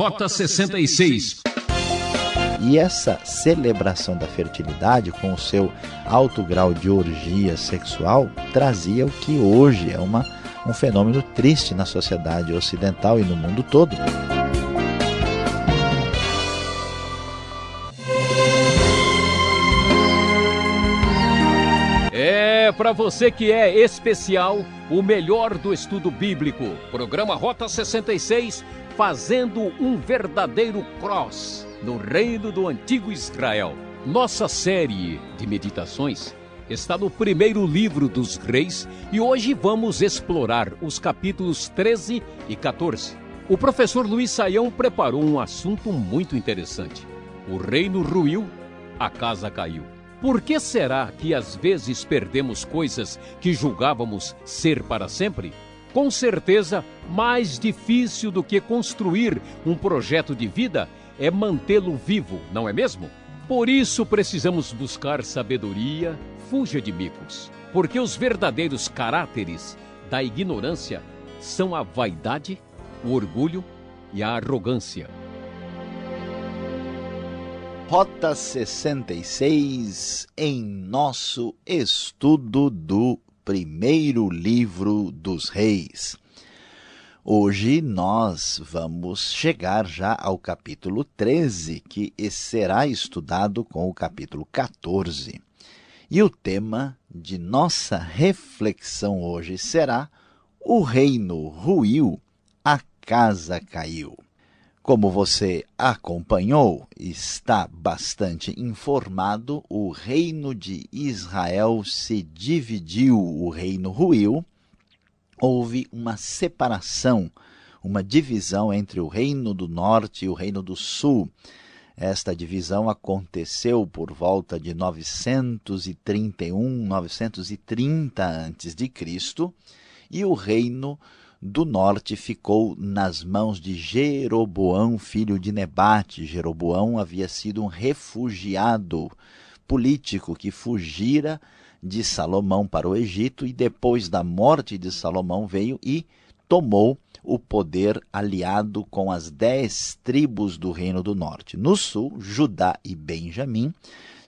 Rota 66. E essa celebração da fertilidade, com o seu alto grau de orgia sexual, trazia o que hoje é uma, um fenômeno triste na sociedade ocidental e no mundo todo. É para você que é especial, o melhor do estudo bíblico. Programa Rota 66, fazendo um verdadeiro cross no reino do antigo Israel. Nossa série de meditações está no primeiro livro dos reis e hoje vamos explorar os capítulos 13 e 14. O professor Luiz Saião preparou um assunto muito interessante. O reino ruiu, a casa caiu. Por que será que às vezes perdemos coisas que julgávamos ser para sempre? Com certeza, mais difícil do que construir um projeto de vida é mantê-lo vivo, não é mesmo? Por isso precisamos buscar sabedoria, fuja de micos, porque os verdadeiros caráteres da ignorância são a vaidade, o orgulho e a arrogância. Rota 66 em nosso estudo do primeiro livro dos reis. Hoje nós vamos chegar já ao capítulo 13, que será estudado com o capítulo 14. E o tema de nossa reflexão hoje será O reino ruiu, a casa caiu. Como você acompanhou, está bastante informado, o reino de Israel se dividiu, o reino ruiu, houve uma separação, uma divisão entre o Reino do Norte e o Reino do Sul. Esta divisão aconteceu por volta de 931, 930 a.C., e o Reino do Norte ficou nas mãos de Jeroboão, filho de Nebate. Jeroboão havia sido um refugiado político que fugira de Salomão para o Egito e depois da morte de Salomão veio e tomou o poder aliado com as dez tribos do Reino do Norte. No sul, Judá e Benjamim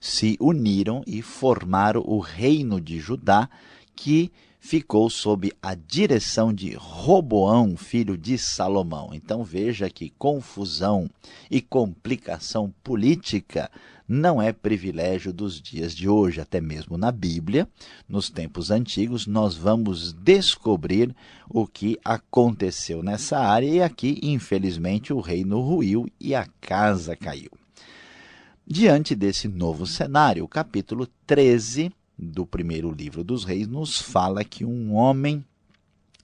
se uniram e formaram o Reino de Judá, que ficou sob a direção de Roboão, filho de Salomão. Então veja que confusão e complicação política não é privilégio dos dias de hoje, até mesmo na Bíblia, nos tempos antigos, nós vamos descobrir o que aconteceu nessa área e aqui, infelizmente, o reino ruiu e a casa caiu. Diante desse novo cenário, o capítulo 13 do primeiro livro dos reis nos fala que um homem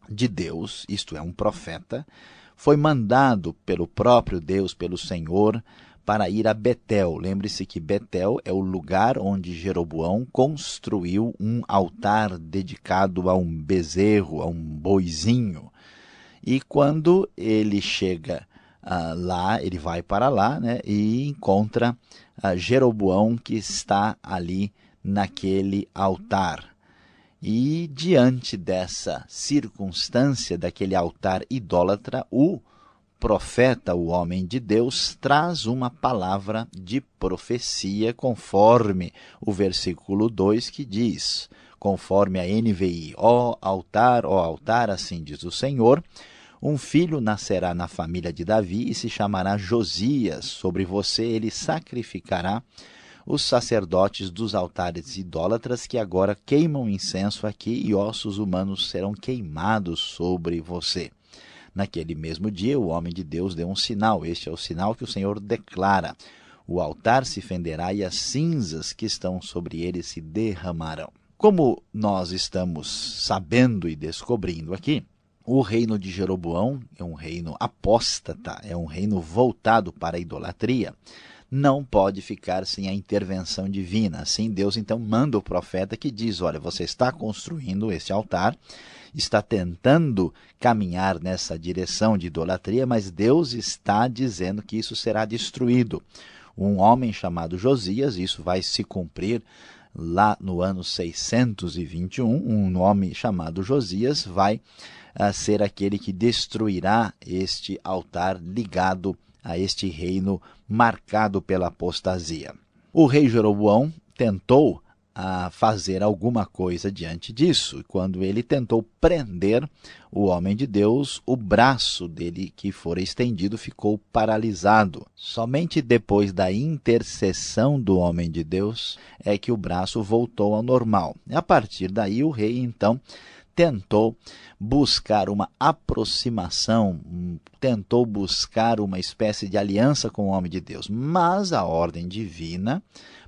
de Deus, isto é, um profeta, foi mandado pelo próprio Deus, pelo Senhor, para ir a Betel. Lembre-se que Betel é o lugar onde Jeroboão construiu um altar dedicado a um bezerro, a um boizinho. E quando ele chega uh, lá, ele vai para lá né, e encontra uh, Jeroboão que está ali naquele altar. E diante dessa circunstância, daquele altar idólatra, o profeta, o homem de Deus, traz uma palavra de profecia, conforme o versículo 2 que diz, conforme a NVI: Ó altar, ó altar, assim diz o Senhor. Um filho nascerá na família de Davi e se chamará Josias. Sobre você ele sacrificará os sacerdotes dos altares idólatras que agora queimam incenso aqui e ossos humanos serão queimados sobre você. Naquele mesmo dia, o homem de Deus deu um sinal. Este é o sinal que o Senhor declara. O altar se fenderá e as cinzas que estão sobre ele se derramarão. Como nós estamos sabendo e descobrindo aqui, o reino de Jeroboão é um reino apóstata, é um reino voltado para a idolatria não pode ficar sem a intervenção divina. Assim, Deus então manda o profeta que diz: Olha, você está construindo esse altar, está tentando caminhar nessa direção de idolatria, mas Deus está dizendo que isso será destruído. Um homem chamado Josias, isso vai se cumprir lá no ano 621, um homem chamado Josias vai uh, ser aquele que destruirá este altar ligado a este reino marcado pela apostasia. O rei Jeroboão tentou a fazer alguma coisa diante disso. Quando ele tentou prender o homem de Deus, o braço dele que fora estendido ficou paralisado. Somente depois da intercessão do homem de Deus é que o braço voltou ao normal. A partir daí, o rei então tentou buscar uma aproximação, tentou buscar uma espécie de aliança com o homem de Deus, mas a ordem divina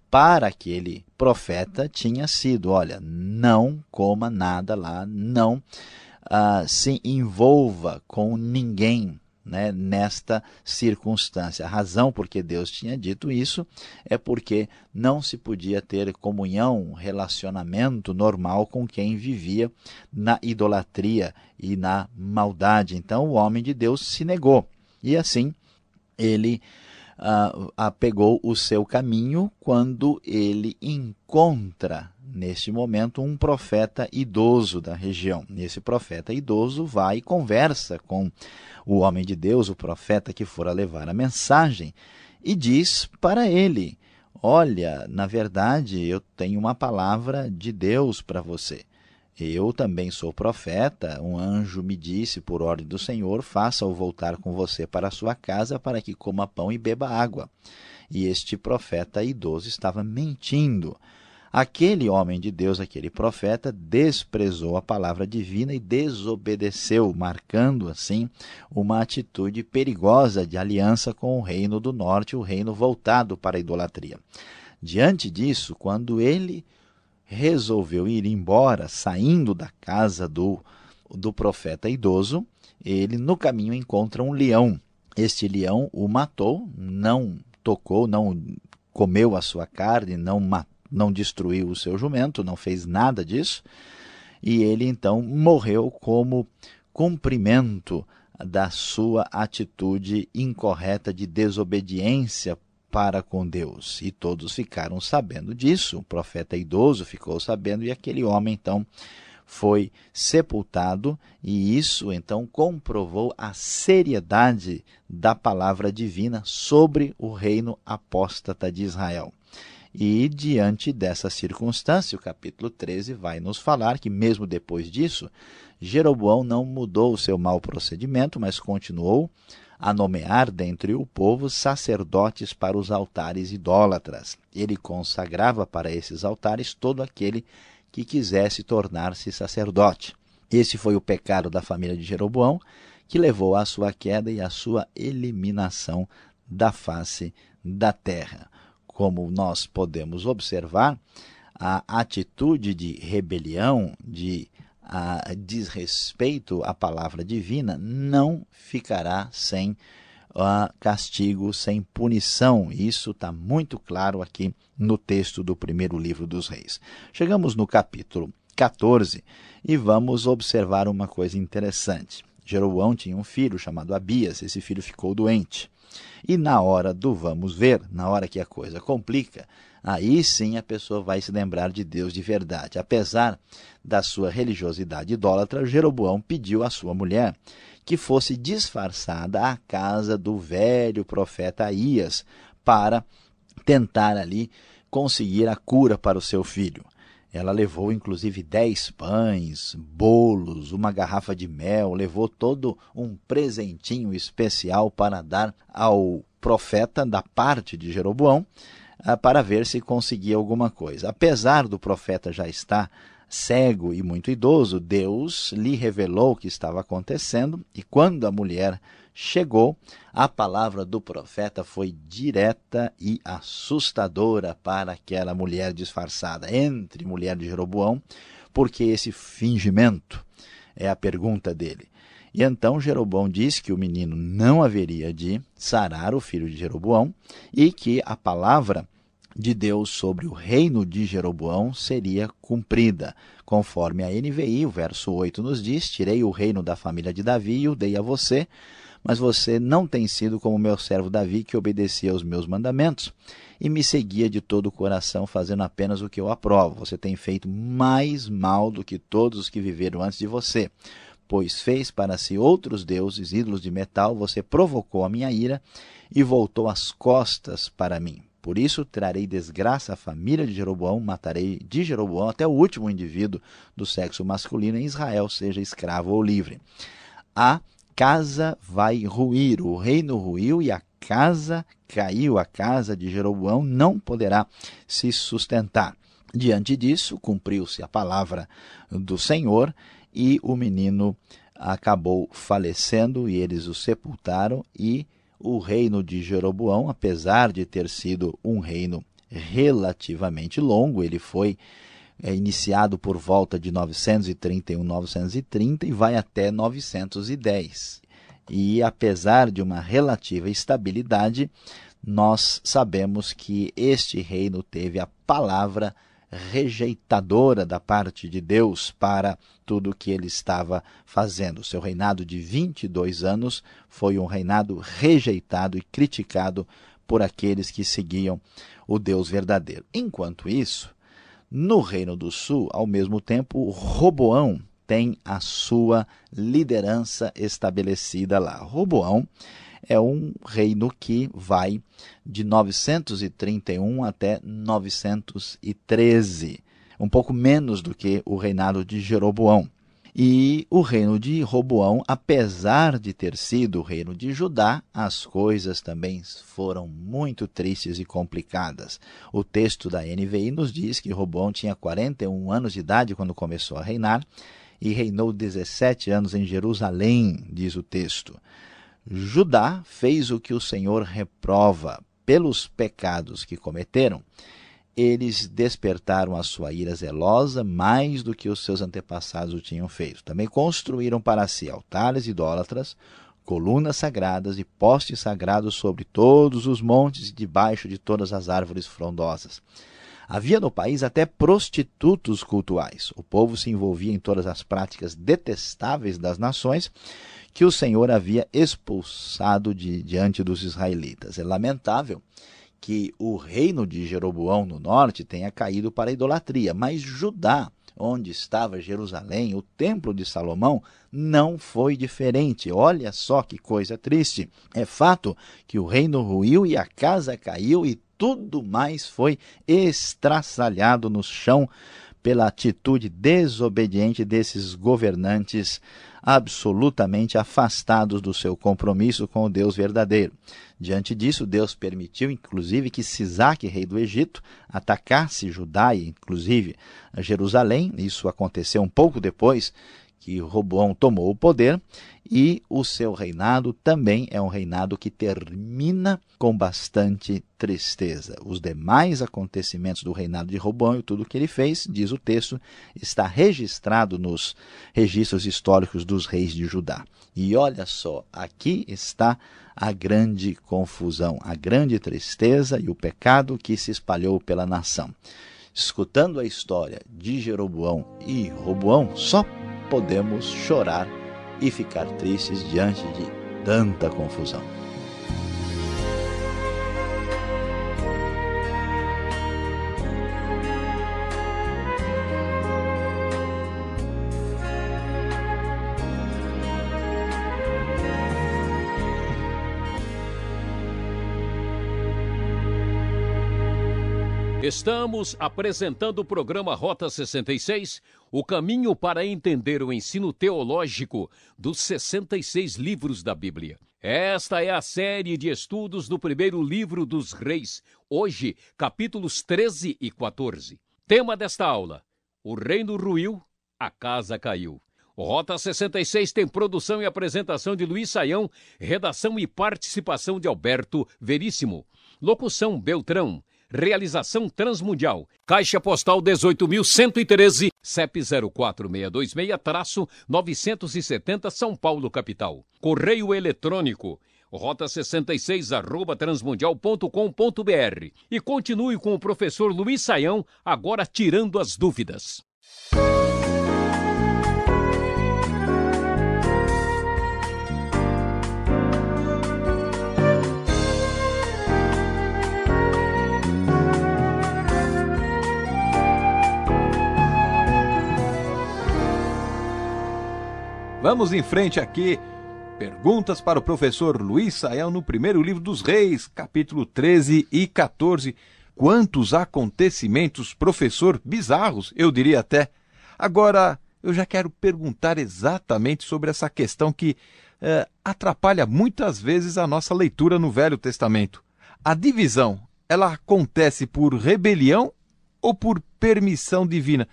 para aquele profeta tinha sido: olha, não coma nada lá, não uh, se envolva com ninguém né, nesta circunstância. A razão por que Deus tinha dito isso é porque não se podia ter comunhão, relacionamento normal com quem vivia na idolatria e na maldade. Então o homem de Deus se negou. E assim ele uh, pegou o seu caminho quando ele encontra, neste momento, um profeta idoso da região. Esse profeta idoso vai e conversa com o homem de Deus, o profeta que fora levar a mensagem, e diz para ele: Olha, na verdade, eu tenho uma palavra de Deus para você. Eu também sou profeta. Um anjo me disse, por ordem do Senhor, faça-o voltar com você para sua casa para que coma pão e beba água. E este profeta idoso estava mentindo. Aquele homem de Deus, aquele profeta, desprezou a palavra divina e desobedeceu, marcando assim uma atitude perigosa de aliança com o reino do norte, o reino voltado para a idolatria. Diante disso, quando ele resolveu ir embora, saindo da casa do, do profeta idoso, ele no caminho encontra um leão. Este leão o matou, não tocou, não comeu a sua carne, não, não destruiu o seu jumento, não fez nada disso. E ele então morreu como cumprimento da sua atitude incorreta de desobediência para com Deus. E todos ficaram sabendo disso. O profeta idoso ficou sabendo e aquele homem então foi sepultado e isso então comprovou a seriedade da palavra divina sobre o reino apóstata de Israel. E diante dessa circunstância, o capítulo 13 vai nos falar que mesmo depois disso, Jeroboão não mudou o seu mau procedimento, mas continuou a nomear dentre o povo sacerdotes para os altares idólatras. Ele consagrava para esses altares todo aquele que quisesse tornar-se sacerdote. Esse foi o pecado da família de Jeroboão, que levou à sua queda e à sua eliminação da face da terra. Como nós podemos observar, a atitude de rebelião, de a desrespeito à palavra divina não ficará sem castigo, sem punição. Isso está muito claro aqui no texto do primeiro livro dos reis. Chegamos no capítulo 14 e vamos observar uma coisa interessante. Jeroboão tinha um filho chamado Abias, esse filho ficou doente. E na hora do vamos ver, na hora que a coisa complica, aí sim a pessoa vai se lembrar de Deus de verdade. Apesar da sua religiosidade idólatra, Jeroboão pediu à sua mulher que fosse disfarçada à casa do velho profeta Aías para tentar ali conseguir a cura para o seu filho. Ela levou inclusive dez pães, bolos, uma garrafa de mel, levou todo um presentinho especial para dar ao profeta da parte de Jeroboão, para ver se conseguia alguma coisa. Apesar do profeta já estar cego e muito idoso, Deus lhe revelou o que estava acontecendo e quando a mulher chegou, a palavra do profeta foi direta e assustadora para aquela mulher disfarçada, entre mulher de Jeroboão, porque esse fingimento é a pergunta dele. E então Jeroboão disse que o menino não haveria de sarar o filho de Jeroboão e que a palavra de Deus sobre o reino de Jeroboão seria cumprida. Conforme a NVI, o verso 8 nos diz: Tirei o reino da família de Davi e o dei a você, mas você não tem sido como meu servo Davi, que obedecia aos meus mandamentos e me seguia de todo o coração, fazendo apenas o que eu aprovo. Você tem feito mais mal do que todos os que viveram antes de você pois fez para si outros deuses, ídolos de metal, você provocou a minha ira e voltou as costas para mim. Por isso trarei desgraça à família de Jeroboão, matarei de Jeroboão até o último indivíduo do sexo masculino em Israel, seja escravo ou livre. A casa vai ruir, o reino ruiu e a casa caiu, a casa de Jeroboão não poderá se sustentar. Diante disso, cumpriu-se a palavra do Senhor e o menino acabou falecendo e eles o sepultaram e o reino de Jeroboão, apesar de ter sido um reino relativamente longo, ele foi é, iniciado por volta de 931, 930 e vai até 910. E apesar de uma relativa estabilidade, nós sabemos que este reino teve a palavra rejeitadora da parte de Deus para tudo o que ele estava fazendo. Seu reinado de 22 anos foi um reinado rejeitado e criticado por aqueles que seguiam o Deus verdadeiro. Enquanto isso, no Reino do Sul, ao mesmo tempo, Roboão tem a sua liderança estabelecida lá. Roboão é um reino que vai de 931 até 913, um pouco menos do que o reinado de Jeroboão. E o reino de Roboão, apesar de ter sido o reino de Judá, as coisas também foram muito tristes e complicadas. O texto da NVI nos diz que Roboão tinha 41 anos de idade quando começou a reinar e reinou 17 anos em Jerusalém, diz o texto. Judá fez o que o Senhor reprova pelos pecados que cometeram. Eles despertaram a sua ira zelosa mais do que os seus antepassados o tinham feito. Também construíram para si altares idólatras, colunas sagradas e postes sagrados sobre todos os montes e debaixo de todas as árvores frondosas. Havia no país até prostitutos cultuais. O povo se envolvia em todas as práticas detestáveis das nações que o Senhor havia expulsado de, diante dos israelitas. É lamentável que o reino de Jeroboão no norte tenha caído para a idolatria, mas Judá, onde estava Jerusalém, o templo de Salomão, não foi diferente. Olha só que coisa triste. É fato que o reino ruiu e a casa caiu e tudo mais foi estraçalhado no chão pela atitude desobediente desses governantes absolutamente afastados do seu compromisso com o Deus verdadeiro. Diante disso, Deus permitiu, inclusive, que Sisaque, rei do Egito, atacasse Judá e, inclusive, Jerusalém. Isso aconteceu um pouco depois que Roboão tomou o poder e o seu reinado também é um reinado que termina com bastante tristeza. Os demais acontecimentos do reinado de Roboão e tudo o que ele fez, diz o texto, está registrado nos registros históricos dos reis de Judá. E olha só, aqui está a grande confusão, a grande tristeza e o pecado que se espalhou pela nação. Escutando a história de Jeroboão e Roboão, só podemos chorar e ficar tristes diante de tanta confusão. Estamos apresentando o programa Rota 66, o caminho para entender o ensino teológico dos 66 livros da Bíblia. Esta é a série de estudos do primeiro livro dos Reis, hoje, capítulos 13 e 14. Tema desta aula: O reino ruiu, a casa caiu. Rota 66 tem produção e apresentação de Luiz Saião, redação e participação de Alberto Veríssimo. Locução Beltrão. Realização Transmundial. Caixa Postal 18.113, CEP 04626-970 São Paulo, capital. Correio Eletrônico. Rota 66 arroba transmundial.com.br. E continue com o professor Luiz Saião, agora tirando as dúvidas. Vamos em frente aqui. Perguntas para o professor Luiz Saião no primeiro livro dos Reis, capítulo 13 e 14. Quantos acontecimentos, professor, bizarros, eu diria até. Agora, eu já quero perguntar exatamente sobre essa questão que eh, atrapalha muitas vezes a nossa leitura no Velho Testamento. A divisão, ela acontece por rebelião ou por permissão divina?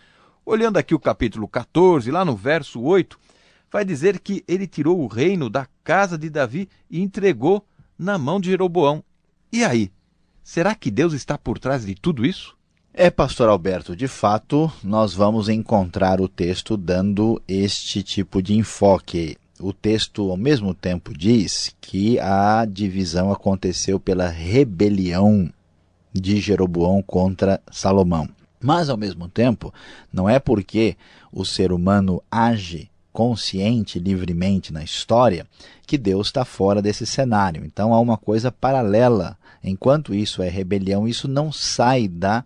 Olhando aqui o capítulo 14, lá no verso 8, vai dizer que ele tirou o reino da casa de Davi e entregou na mão de Jeroboão. E aí? Será que Deus está por trás de tudo isso? É, pastor Alberto, de fato, nós vamos encontrar o texto dando este tipo de enfoque. O texto, ao mesmo tempo, diz que a divisão aconteceu pela rebelião de Jeroboão contra Salomão. Mas, ao mesmo tempo, não é porque o ser humano age consciente, livremente na história, que Deus está fora desse cenário. Então há uma coisa paralela Enquanto isso é rebelião, isso não sai da,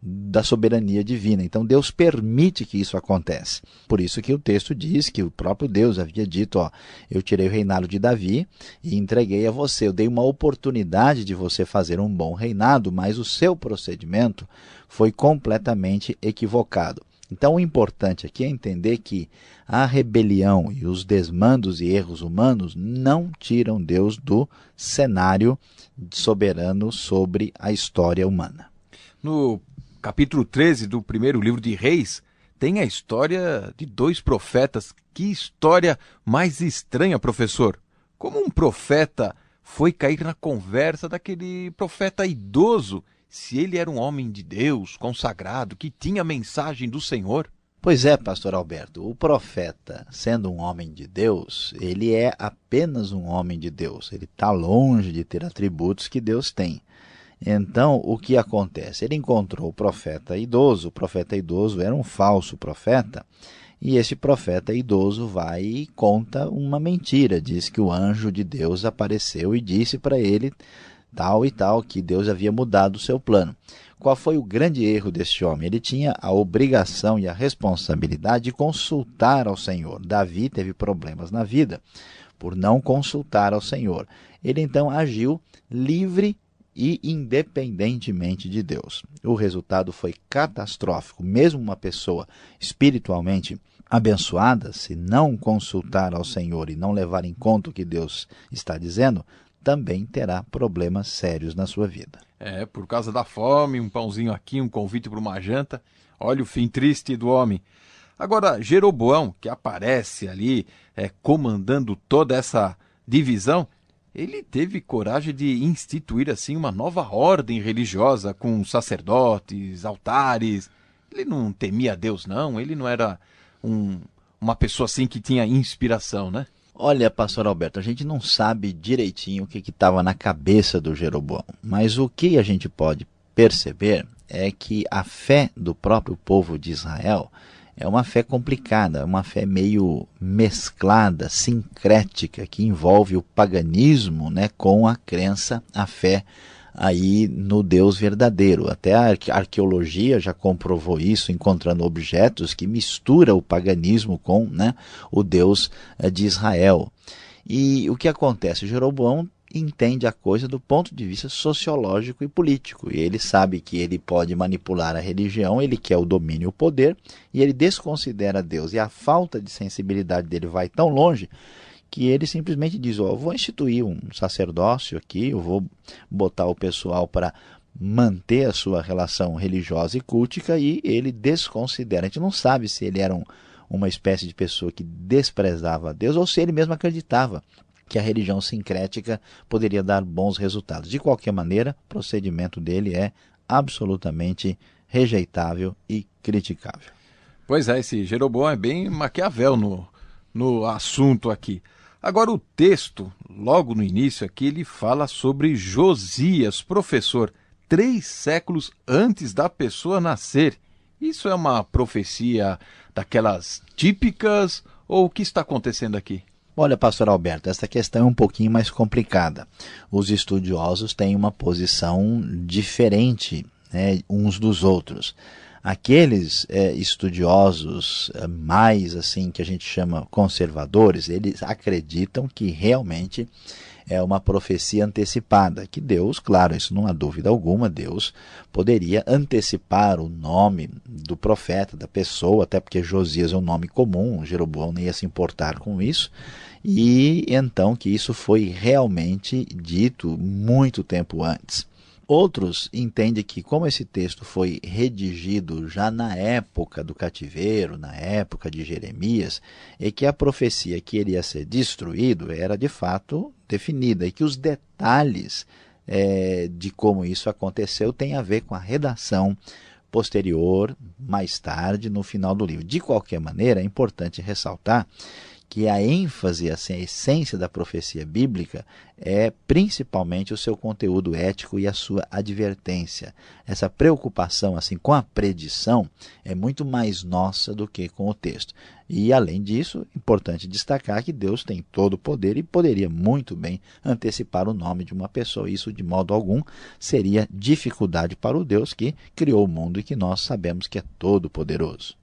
da soberania divina. Então Deus permite que isso aconteça. Por isso que o texto diz que o próprio Deus havia dito, ó, eu tirei o reinado de Davi e entreguei a você. Eu dei uma oportunidade de você fazer um bom reinado, mas o seu procedimento foi completamente equivocado. Então, o importante aqui é entender que a rebelião e os desmandos e erros humanos não tiram Deus do cenário soberano sobre a história humana. No capítulo 13 do primeiro livro de Reis, tem a história de dois profetas. Que história mais estranha, professor! Como um profeta foi cair na conversa daquele profeta idoso se ele era um homem de Deus, consagrado, que tinha a mensagem do Senhor? Pois é, pastor Alberto, o profeta, sendo um homem de Deus, ele é apenas um homem de Deus. Ele está longe de ter atributos que Deus tem. Então, o que acontece? Ele encontrou o profeta idoso. O profeta idoso era um falso profeta. E esse profeta idoso vai e conta uma mentira. Diz que o anjo de Deus apareceu e disse para ele tal e tal, que Deus havia mudado o seu plano. Qual foi o grande erro deste homem? Ele tinha a obrigação e a responsabilidade de consultar ao Senhor. Davi teve problemas na vida por não consultar ao Senhor. Ele então agiu livre e independentemente de Deus. O resultado foi catastrófico. Mesmo uma pessoa espiritualmente abençoada, se não consultar ao Senhor e não levar em conta o que Deus está dizendo, também terá problemas sérios na sua vida. É, por causa da fome, um pãozinho aqui, um convite para uma janta. Olha o fim triste do homem. Agora, Jeroboão, que aparece ali é, comandando toda essa divisão, ele teve coragem de instituir assim uma nova ordem religiosa com sacerdotes, altares. Ele não temia Deus, não. Ele não era um, uma pessoa assim que tinha inspiração, né? Olha, pastor Alberto, a gente não sabe direitinho o que estava na cabeça do Jeroboão, mas o que a gente pode perceber é que a fé do próprio povo de Israel é uma fé complicada, uma fé meio mesclada, sincrética, que envolve o paganismo né, com a crença, a fé aí no Deus verdadeiro. Até a arqueologia já comprovou isso, encontrando objetos que mistura o paganismo com né, o Deus eh, de Israel. E o que acontece? Jeroboão entende a coisa do ponto de vista sociológico e político. E ele sabe que ele pode manipular a religião, ele quer o domínio e o poder, e ele desconsidera Deus. E a falta de sensibilidade dele vai tão longe que ele simplesmente diz: Ó, oh, vou instituir um sacerdócio aqui, eu vou botar o pessoal para manter a sua relação religiosa e cultica e ele desconsidera. A gente não sabe se ele era um, uma espécie de pessoa que desprezava Deus ou se ele mesmo acreditava que a religião sincrética poderia dar bons resultados. De qualquer maneira, o procedimento dele é absolutamente rejeitável e criticável. Pois é, esse Jeroboão é bem Maquiavel no, no assunto aqui. Agora, o texto, logo no início aqui, ele fala sobre Josias, professor, três séculos antes da pessoa nascer. Isso é uma profecia daquelas típicas ou o que está acontecendo aqui? Olha, pastor Alberto, essa questão é um pouquinho mais complicada. Os estudiosos têm uma posição diferente né, uns dos outros. Aqueles é, estudiosos é, mais assim que a gente chama conservadores, eles acreditam que realmente é uma profecia antecipada, que Deus, claro, isso não há dúvida alguma, Deus poderia antecipar o nome do profeta, da pessoa, até porque Josias é um nome comum, Jeroboão nem ia se importar com isso, e então que isso foi realmente dito muito tempo antes. Outros entendem que, como esse texto foi redigido já na época do cativeiro, na época de Jeremias, e que a profecia que ele ia ser destruído era de fato definida, e que os detalhes é, de como isso aconteceu têm a ver com a redação posterior, mais tarde, no final do livro. De qualquer maneira, é importante ressaltar que a ênfase, assim, a essência da profecia bíblica é principalmente o seu conteúdo ético e a sua advertência. Essa preocupação assim com a predição é muito mais nossa do que com o texto. E além disso, importante destacar que Deus tem todo o poder e poderia muito bem antecipar o nome de uma pessoa. Isso de modo algum seria dificuldade para o Deus que criou o mundo e que nós sabemos que é todo poderoso.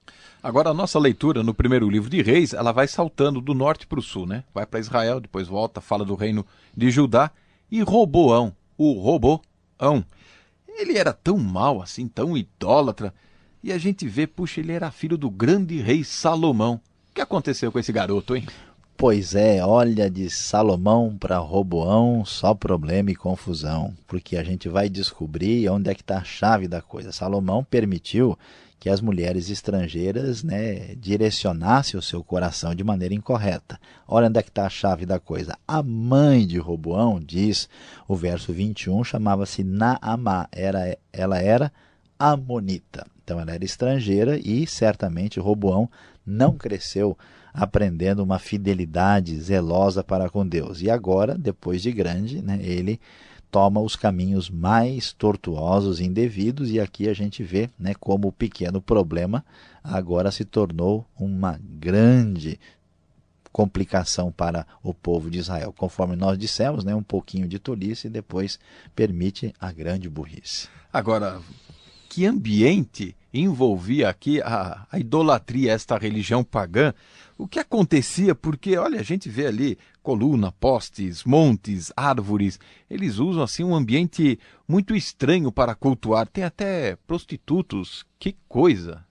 Agora, a nossa leitura no primeiro livro de Reis, ela vai saltando do norte para o sul, né? Vai para Israel, depois volta, fala do reino de Judá. E Roboão, o Roboão, ele era tão mal assim, tão idólatra. E a gente vê, puxa, ele era filho do grande rei Salomão. O que aconteceu com esse garoto, hein? Pois é, olha de Salomão para Roboão, só problema e confusão, porque a gente vai descobrir onde é que está a chave da coisa. Salomão permitiu que as mulheres estrangeiras né, direcionassem o seu coração de maneira incorreta. Olha onde é que está a chave da coisa. A mãe de Roboão, diz o verso 21, chamava-se Naamá. Era, ela era amonita. Então ela era estrangeira e certamente Roboão não cresceu aprendendo uma fidelidade zelosa para com Deus. E agora, depois de grande, né, ele toma os caminhos mais tortuosos e indevidos, e aqui a gente vê né, como o pequeno problema agora se tornou uma grande complicação para o povo de Israel. Conforme nós dissemos, né, um pouquinho de tolice depois permite a grande burrice. Agora, que ambiente envolvia aqui a, a idolatria, esta religião pagã? o que acontecia, porque, olha, a gente vê ali coluna, postes, montes, árvores, eles usam assim um ambiente muito estranho para cultuar, tem até prostitutos, que coisa.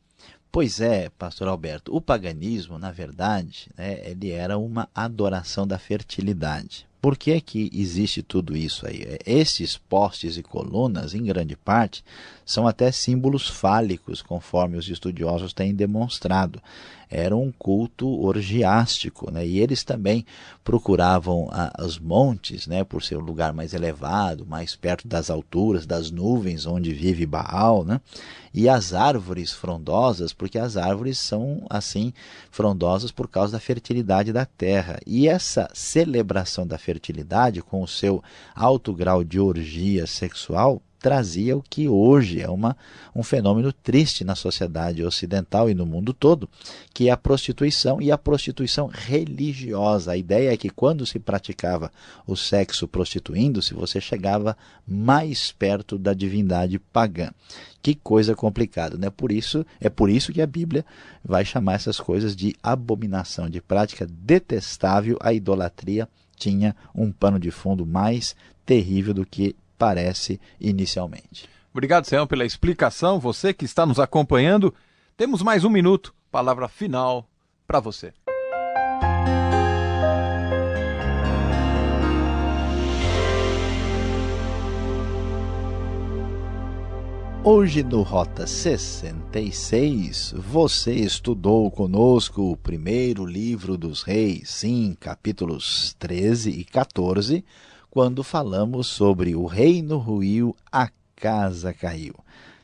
Pois é, pastor Alberto, o paganismo, na verdade, né, ele era uma adoração da fertilidade. Por que, que existe tudo isso aí? Esses postes e colunas, em grande parte, são até símbolos fálicos, conforme os estudiosos têm demonstrado era um culto orgiástico, né? e eles também procuravam a, os montes, né? por ser um lugar mais elevado, mais perto das alturas, das nuvens onde vive Baal, né? e as árvores frondosas, porque as árvores são assim frondosas por causa da fertilidade da terra. E essa celebração da fertilidade, com o seu alto grau de orgia sexual, trazia o que hoje é uma, um fenômeno triste na sociedade ocidental e no mundo todo, que é a prostituição e a prostituição religiosa. A ideia é que quando se praticava o sexo prostituindo-se, você chegava mais perto da divindade pagã. Que coisa complicada, né? Por isso, é por isso que a Bíblia vai chamar essas coisas de abominação, de prática detestável. A idolatria tinha um pano de fundo mais terrível do que parece inicialmente. Obrigado, Senhor, pela explicação. Você que está nos acompanhando, temos mais um minuto. Palavra final para você. Hoje no Rota 66, você estudou conosco o primeiro livro dos reis, sim, capítulos 13 e 14, quando falamos sobre o reino ruiu, a casa caiu.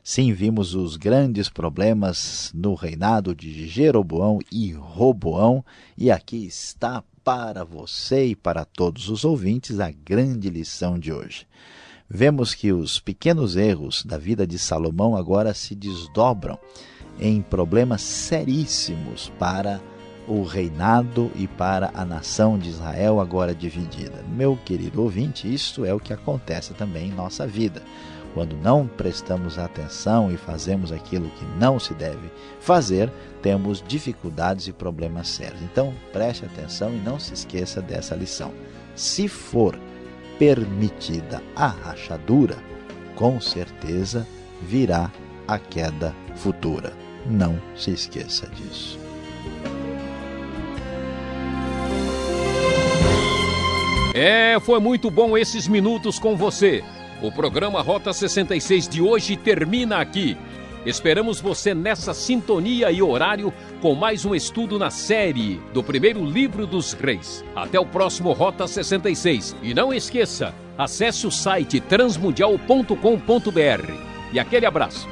Sim, vimos os grandes problemas no reinado de Jeroboão e Roboão, e aqui está para você e para todos os ouvintes a grande lição de hoje. Vemos que os pequenos erros da vida de Salomão agora se desdobram em problemas seríssimos para o reinado e para a nação de Israel agora dividida. Meu querido ouvinte, isto é o que acontece também em nossa vida. Quando não prestamos atenção e fazemos aquilo que não se deve fazer, temos dificuldades e problemas sérios. Então, preste atenção e não se esqueça dessa lição. Se for permitida a rachadura, com certeza virá a queda futura. Não se esqueça disso. É, foi muito bom esses minutos com você. O programa Rota 66 de hoje termina aqui. Esperamos você nessa sintonia e horário com mais um estudo na série do primeiro livro dos reis. Até o próximo Rota 66. E não esqueça, acesse o site transmundial.com.br. E aquele abraço.